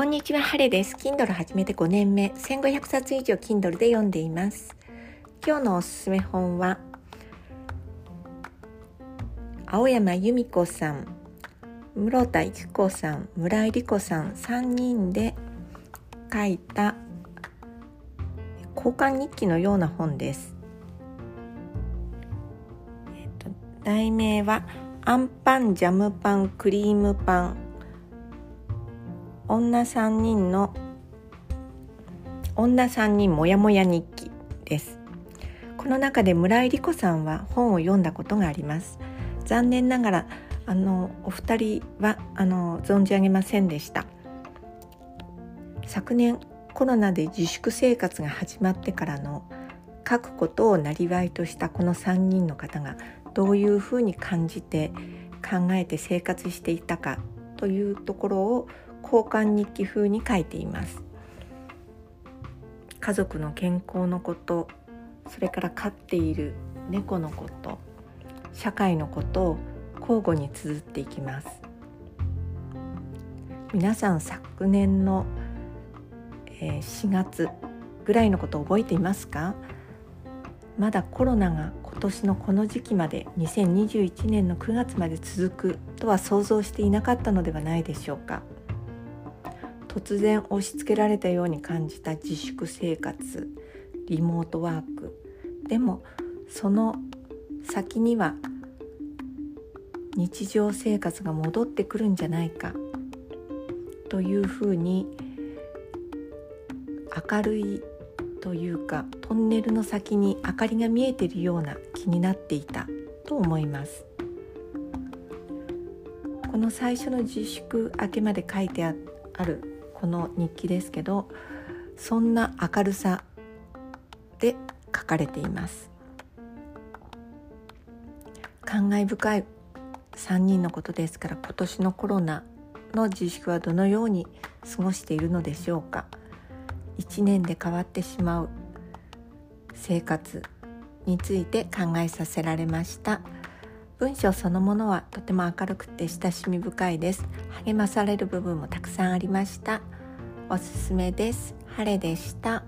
こんにちは、晴れです。Kindle 始めて5年目、1500冊以上 Kindle で読んでいます。今日のおすすめ本は、青山由美子さん、室田育子さん、村井理子さん3人で書いた交換日記のような本です。えっと、題名はアンパン、ジャムパン、クリームパン女3人の女3人もやもや日記です。この中で村井理子さんは本を読んだことがあります。残念ながらあのお二人はあの存じ上げませんでした。昨年コロナで自粛生活が始まってからの書くことをなりわいとしたこの3人の方がどういうふうに感じて考えて生活していたかというところを交換日記風に書いています。家族の健康のことそれから飼っている猫のこと社会のことを交互に綴っていきます。皆さん昨年の4月ぐらいのことを覚えていますか？まだコロナが今年のこの時期まで2021年の9月まで続くとは想像していなかったのではないでしょうか。突然押し付けられたように感じた自粛生活リモートワーク。でもその先には日常生活が戻ってくるんじゃないかというふうに明るいというかトンネルの先に明かりが見えているような気になっていたと思います。この最初の自粛明けまで書いてあるこの日記ですけどそんな明るさで書かれています。感慨深い3人のことですから今年のコロナの自粛はどのように過ごしているのでしょうか。1年で変わってしまう生活について考えさせられました。文章そのものはとても明るくて親しみ深いです。励まされる部分もたくさんありました。おすすめです。晴れでした。